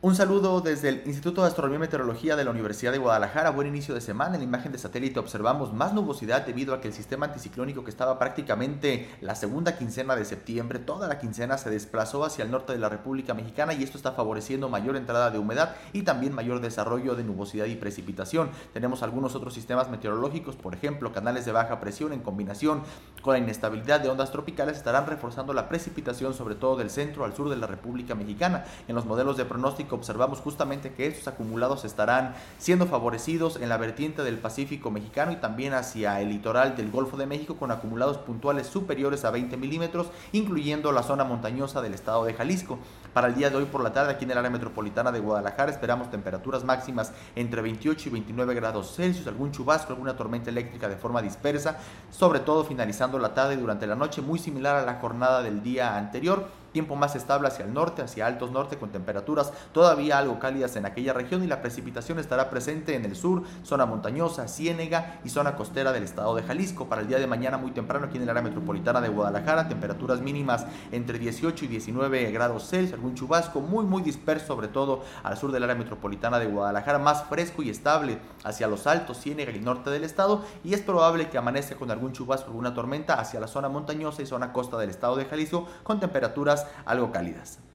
Un saludo desde el Instituto de Astronomía y Meteorología de la Universidad de Guadalajara. Buen inicio de semana. En la imagen de satélite observamos más nubosidad debido a que el sistema anticiclónico que estaba prácticamente la segunda quincena de septiembre, toda la quincena se desplazó hacia el norte de la República Mexicana y esto está favoreciendo mayor entrada de humedad y también mayor desarrollo de nubosidad y precipitación. Tenemos algunos otros sistemas meteorológicos, por ejemplo, canales de baja presión en combinación con la inestabilidad de ondas tropicales estarán reforzando la precipitación sobre todo del centro al sur de la República Mexicana. En los modelos de pronóstico observamos justamente que estos acumulados estarán siendo favorecidos en la vertiente del Pacífico mexicano y también hacia el litoral del Golfo de México con acumulados puntuales superiores a 20 milímetros, incluyendo la zona montañosa del estado de Jalisco. Para el día de hoy por la tarde aquí en el área metropolitana de Guadalajara esperamos temperaturas máximas entre 28 y 29 grados Celsius, algún chubasco, alguna tormenta eléctrica de forma dispersa, sobre todo finalizando la tarde y durante la noche, muy similar a la jornada del día anterior tiempo más estable hacia el norte, hacia altos norte, con temperaturas todavía algo cálidas en aquella región y la precipitación estará presente en el sur, zona montañosa, ciénega y zona costera del estado de Jalisco. Para el día de mañana muy temprano aquí en el área metropolitana de Guadalajara, temperaturas mínimas entre 18 y 19 grados Celsius, algún chubasco muy muy disperso sobre todo al sur del área metropolitana de Guadalajara, más fresco y estable hacia los altos, ciénega y norte del estado y es probable que amanezca con algún chubasco, alguna tormenta hacia la zona montañosa y zona costa del estado de Jalisco con temperaturas algo cálidas.